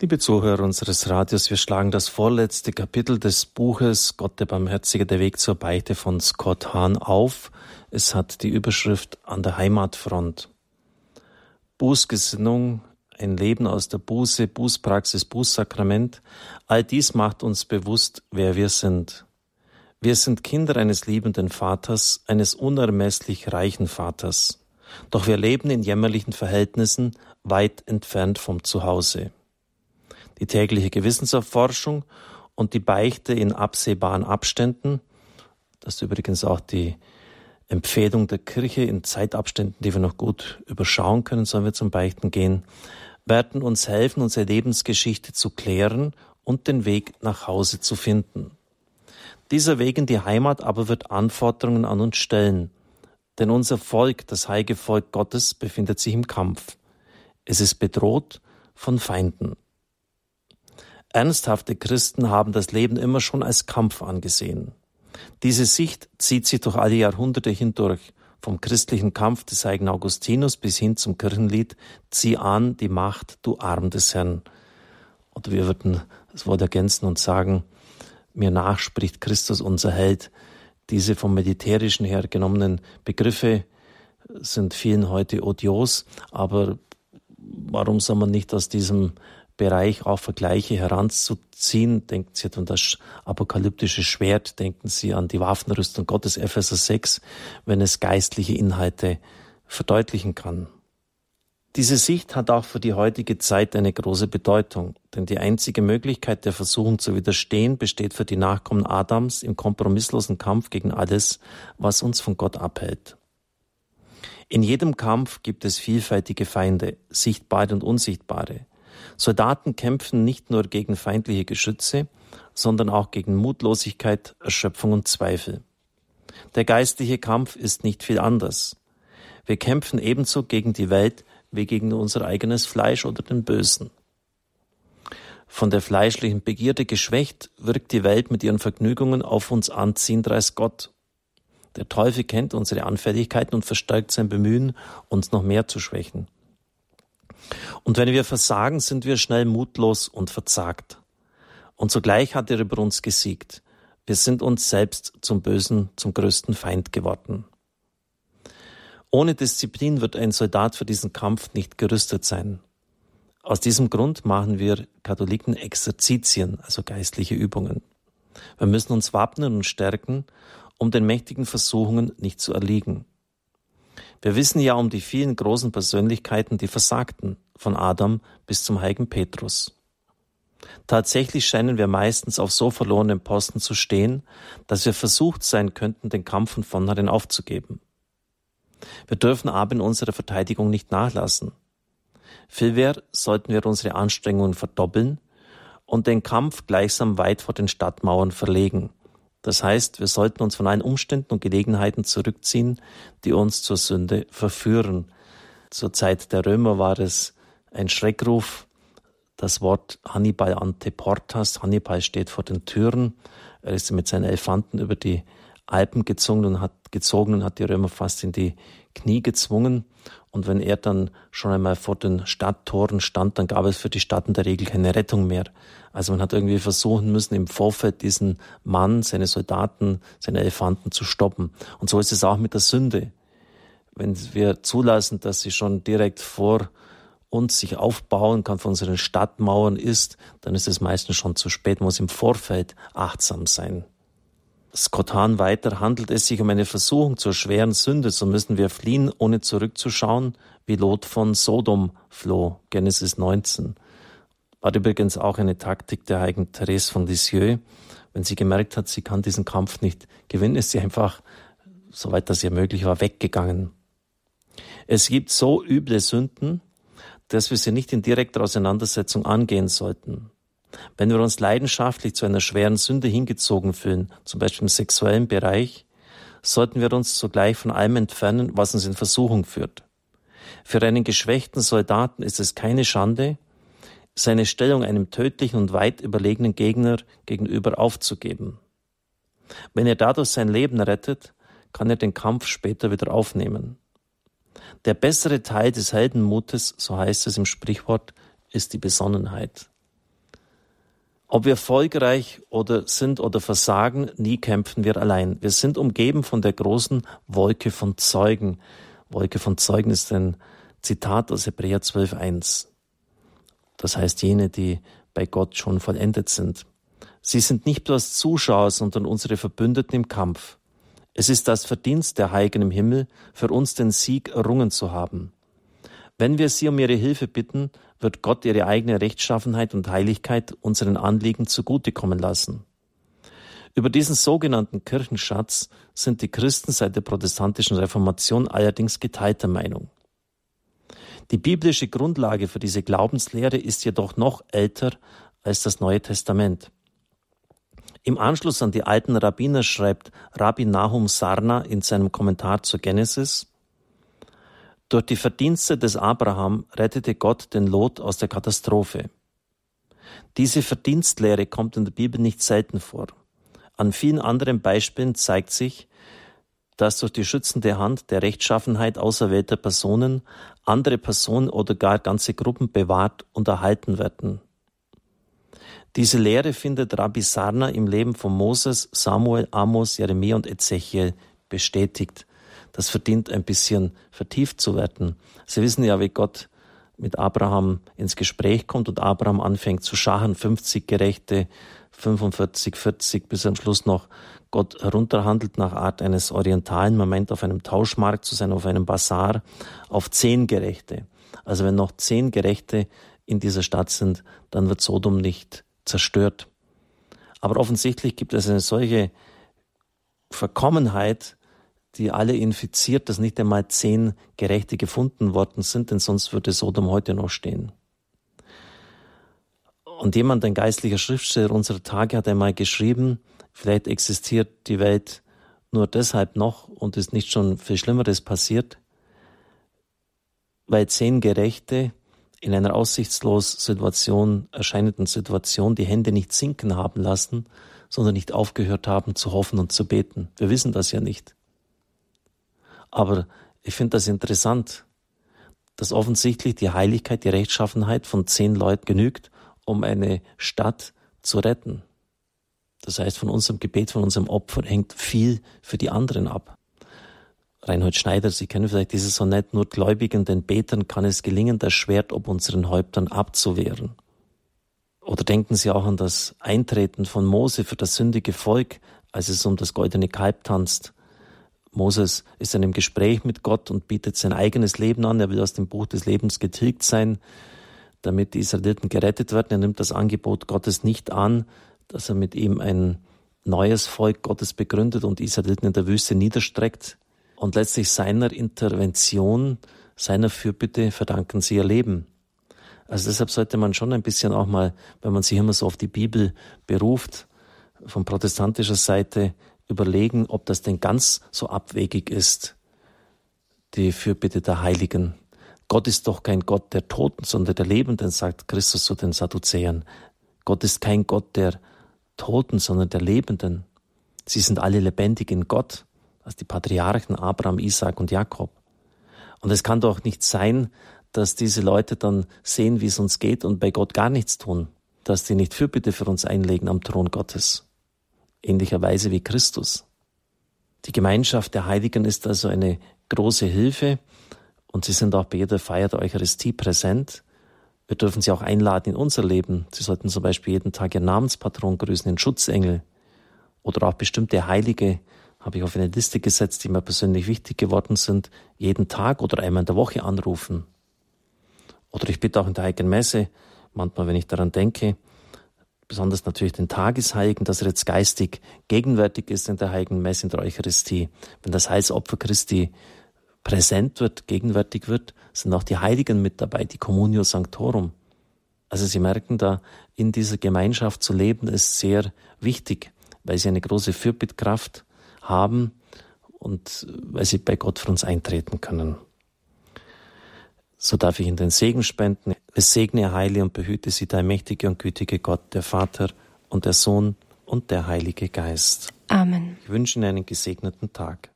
Liebe Zuhörer unseres Radios, wir schlagen das vorletzte Kapitel des Buches Gott der Barmherzige, der Weg zur Beichte von Scott Hahn auf. Es hat die Überschrift An der Heimatfront. Bußgesinnung, ein Leben aus der Buße, Bußpraxis, Bußsakrament, all dies macht uns bewusst, wer wir sind. Wir sind Kinder eines liebenden Vaters, eines unermesslich reichen Vaters. Doch wir leben in jämmerlichen Verhältnissen, weit entfernt vom Zuhause. Die tägliche Gewissenserforschung und die Beichte in absehbaren Abständen, das ist übrigens auch die Empfehlung der Kirche in Zeitabständen, die wir noch gut überschauen können, sollen wir zum Beichten gehen, werden uns helfen, unsere Lebensgeschichte zu klären und den Weg nach Hause zu finden. Dieser Weg in die Heimat aber wird Anforderungen an uns stellen, denn unser Volk, das heilige Volk Gottes, befindet sich im Kampf. Es ist bedroht von Feinden. Ernsthafte Christen haben das Leben immer schon als Kampf angesehen. Diese Sicht zieht sich durch alle Jahrhunderte hindurch, vom christlichen Kampf des heiligen Augustinus bis hin zum Kirchenlied Zieh an die Macht, du Arm des Herrn. Oder wir würden das Wort ergänzen und sagen, mir nachspricht Christus unser Held. Diese vom Militärischen her genommenen Begriffe sind vielen heute odios, aber warum soll man nicht aus diesem Bereich auch Vergleiche heranzuziehen. Denken Sie an das apokalyptische Schwert, denken Sie an die Waffenrüstung Gottes Epheser 6, wenn es geistliche Inhalte verdeutlichen kann. Diese Sicht hat auch für die heutige Zeit eine große Bedeutung, denn die einzige Möglichkeit der Versuchung zu widerstehen besteht für die Nachkommen Adams im kompromisslosen Kampf gegen alles, was uns von Gott abhält. In jedem Kampf gibt es vielfältige Feinde, sichtbare und unsichtbare. Soldaten kämpfen nicht nur gegen feindliche Geschütze, sondern auch gegen Mutlosigkeit, Erschöpfung und Zweifel. Der geistliche Kampf ist nicht viel anders. Wir kämpfen ebenso gegen die Welt wie gegen unser eigenes Fleisch oder den Bösen. Von der fleischlichen Begierde geschwächt wirkt die Welt mit ihren Vergnügungen auf uns anziehender als Gott. Der Teufel kennt unsere Anfälligkeiten und verstärkt sein Bemühen, uns noch mehr zu schwächen. Und wenn wir versagen, sind wir schnell mutlos und verzagt. Und zugleich hat er über uns gesiegt. Wir sind uns selbst zum Bösen, zum größten Feind geworden. Ohne Disziplin wird ein Soldat für diesen Kampf nicht gerüstet sein. Aus diesem Grund machen wir Katholiken Exerzitien, also geistliche Übungen. Wir müssen uns wappnen und stärken, um den mächtigen Versuchungen nicht zu erliegen. Wir wissen ja um die vielen großen Persönlichkeiten, die versagten, von Adam bis zum heiligen Petrus. Tatsächlich scheinen wir meistens auf so verlorenen Posten zu stehen, dass wir versucht sein könnten, den Kampf von vornherein aufzugeben. Wir dürfen aber in unserer Verteidigung nicht nachlassen. Vielmehr sollten wir unsere Anstrengungen verdoppeln und den Kampf gleichsam weit vor den Stadtmauern verlegen, das heißt, wir sollten uns von allen Umständen und Gelegenheiten zurückziehen, die uns zur Sünde verführen. Zur Zeit der Römer war es ein Schreckruf, das Wort Hannibal ante portas. Hannibal steht vor den Türen. Er ist mit seinen Elefanten über die Alpen gezogen und hat gezogen und hat die Römer fast in die Knie gezwungen. Und wenn er dann schon einmal vor den Stadttoren stand, dann gab es für die Stadt in der Regel keine Rettung mehr. Also man hat irgendwie versuchen müssen, im Vorfeld diesen Mann, seine Soldaten, seine Elefanten zu stoppen. Und so ist es auch mit der Sünde. Wenn wir zulassen, dass sie schon direkt vor uns sich aufbauen kann, von unseren Stadtmauern ist, dann ist es meistens schon zu spät. Man muss im Vorfeld achtsam sein. Scott Hahn weiter, handelt es sich um eine Versuchung zur schweren Sünde, so müssen wir fliehen, ohne zurückzuschauen, wie Lot von Sodom floh, Genesis 19. War übrigens auch eine Taktik der heiligen Therese von Lisieux. Wenn sie gemerkt hat, sie kann diesen Kampf nicht gewinnen, ist sie einfach, soweit das ihr möglich war, weggegangen. Es gibt so üble Sünden, dass wir sie nicht in direkter Auseinandersetzung angehen sollten. Wenn wir uns leidenschaftlich zu einer schweren Sünde hingezogen fühlen, zum Beispiel im sexuellen Bereich, sollten wir uns zugleich von allem entfernen, was uns in Versuchung führt. Für einen geschwächten Soldaten ist es keine Schande, seine Stellung einem tödlichen und weit überlegenen Gegner gegenüber aufzugeben. Wenn er dadurch sein Leben rettet, kann er den Kampf später wieder aufnehmen. Der bessere Teil des Heldenmutes, so heißt es im Sprichwort, ist die Besonnenheit. Ob wir erfolgreich oder sind oder versagen, nie kämpfen wir allein. Wir sind umgeben von der großen Wolke von Zeugen. Wolke von Zeugen ist ein Zitat aus Hebräer 12.1. Das heißt jene, die bei Gott schon vollendet sind. Sie sind nicht bloß Zuschauer, sondern unsere Verbündeten im Kampf. Es ist das Verdienst der Heiligen im Himmel, für uns den Sieg errungen zu haben. Wenn wir sie um ihre Hilfe bitten, wird Gott ihre eigene Rechtschaffenheit und Heiligkeit unseren Anliegen zugutekommen lassen. Über diesen sogenannten Kirchenschatz sind die Christen seit der protestantischen Reformation allerdings geteilter Meinung. Die biblische Grundlage für diese Glaubenslehre ist jedoch noch älter als das Neue Testament. Im Anschluss an die alten Rabbiner schreibt Rabbi Nahum Sarna in seinem Kommentar zur Genesis, durch die Verdienste des Abraham rettete Gott den Lot aus der Katastrophe. Diese Verdienstlehre kommt in der Bibel nicht selten vor. An vielen anderen Beispielen zeigt sich, dass durch die schützende Hand der Rechtschaffenheit auserwählter Personen andere Personen oder gar ganze Gruppen bewahrt und erhalten werden. Diese Lehre findet Rabbi Sarna im Leben von Moses, Samuel, Amos, Jeremia und Ezechiel bestätigt. Das verdient ein bisschen vertieft zu werden. Sie wissen ja, wie Gott mit Abraham ins Gespräch kommt und Abraham anfängt zu scharen, 50 Gerechte, 45, 40, bis am Schluss noch Gott herunterhandelt nach Art eines orientalen Moment auf einem Tauschmarkt zu sein, auf einem Bazar, auf zehn Gerechte. Also wenn noch zehn Gerechte in dieser Stadt sind, dann wird Sodom nicht zerstört. Aber offensichtlich gibt es eine solche Verkommenheit, die alle infiziert, dass nicht einmal zehn Gerechte gefunden worden sind, denn sonst würde Sodom heute noch stehen. Und jemand, ein geistlicher Schriftsteller unserer Tage, hat einmal geschrieben, vielleicht existiert die Welt nur deshalb noch und ist nicht schon viel Schlimmeres passiert, weil zehn Gerechte in einer aussichtslos Situation, erscheinenden Situation die Hände nicht sinken haben lassen, sondern nicht aufgehört haben zu hoffen und zu beten. Wir wissen das ja nicht. Aber ich finde das interessant, dass offensichtlich die Heiligkeit, die Rechtschaffenheit von zehn Leuten genügt, um eine Stadt zu retten. Das heißt, von unserem Gebet, von unserem Opfer hängt viel für die anderen ab. Reinhold Schneider, Sie kennen vielleicht dieses Sonett, nur Gläubigen, den Betern kann es gelingen, das Schwert ob unseren Häuptern abzuwehren. Oder denken Sie auch an das Eintreten von Mose für das sündige Volk, als es um das goldene Kalb tanzt Moses ist in einem Gespräch mit Gott und bietet sein eigenes Leben an. Er will aus dem Buch des Lebens getilgt sein, damit die Israeliten gerettet werden. Er nimmt das Angebot Gottes nicht an, dass er mit ihm ein neues Volk Gottes begründet und Israeliten in der Wüste niederstreckt. Und letztlich seiner Intervention, seiner Fürbitte verdanken sie ihr Leben. Also deshalb sollte man schon ein bisschen auch mal, wenn man sich immer so auf die Bibel beruft, von protestantischer Seite überlegen, ob das denn ganz so abwegig ist, die Fürbitte der Heiligen. Gott ist doch kein Gott der Toten, sondern der Lebenden, sagt Christus zu den Sadduzäern. Gott ist kein Gott der Toten, sondern der Lebenden. Sie sind alle lebendig in Gott, als die Patriarchen Abraham, Isaac und Jakob. Und es kann doch nicht sein, dass diese Leute dann sehen, wie es uns geht und bei Gott gar nichts tun, dass die nicht Fürbitte für uns einlegen am Thron Gottes ähnlicherweise wie Christus. Die Gemeinschaft der Heiligen ist also eine große Hilfe und sie sind auch bei jeder Feier der Eucharistie präsent. Wir dürfen sie auch einladen in unser Leben. Sie sollten zum Beispiel jeden Tag ihren Namenspatron grüßen, den Schutzengel oder auch bestimmte Heilige habe ich auf eine Liste gesetzt, die mir persönlich wichtig geworden sind, jeden Tag oder einmal in der Woche anrufen. Oder ich bitte auch in der Heiligen Messe, manchmal, wenn ich daran denke, besonders natürlich den Tagesheiligen, dass er jetzt geistig gegenwärtig ist in der Heiligen Messe, in der Eucharistie. Wenn das Heilsopfer Christi präsent wird, gegenwärtig wird, sind auch die Heiligen mit dabei, die Communio Sanctorum. Also Sie merken da, in dieser Gemeinschaft zu leben, ist sehr wichtig, weil sie eine große Fürbittkraft haben und weil sie bei Gott für uns eintreten können. So darf ich in den Segen spenden. Es segne, heile und behüte sie, der mächtige und gütige Gott, der Vater und der Sohn und der Heilige Geist. Amen. Ich wünsche Ihnen einen gesegneten Tag.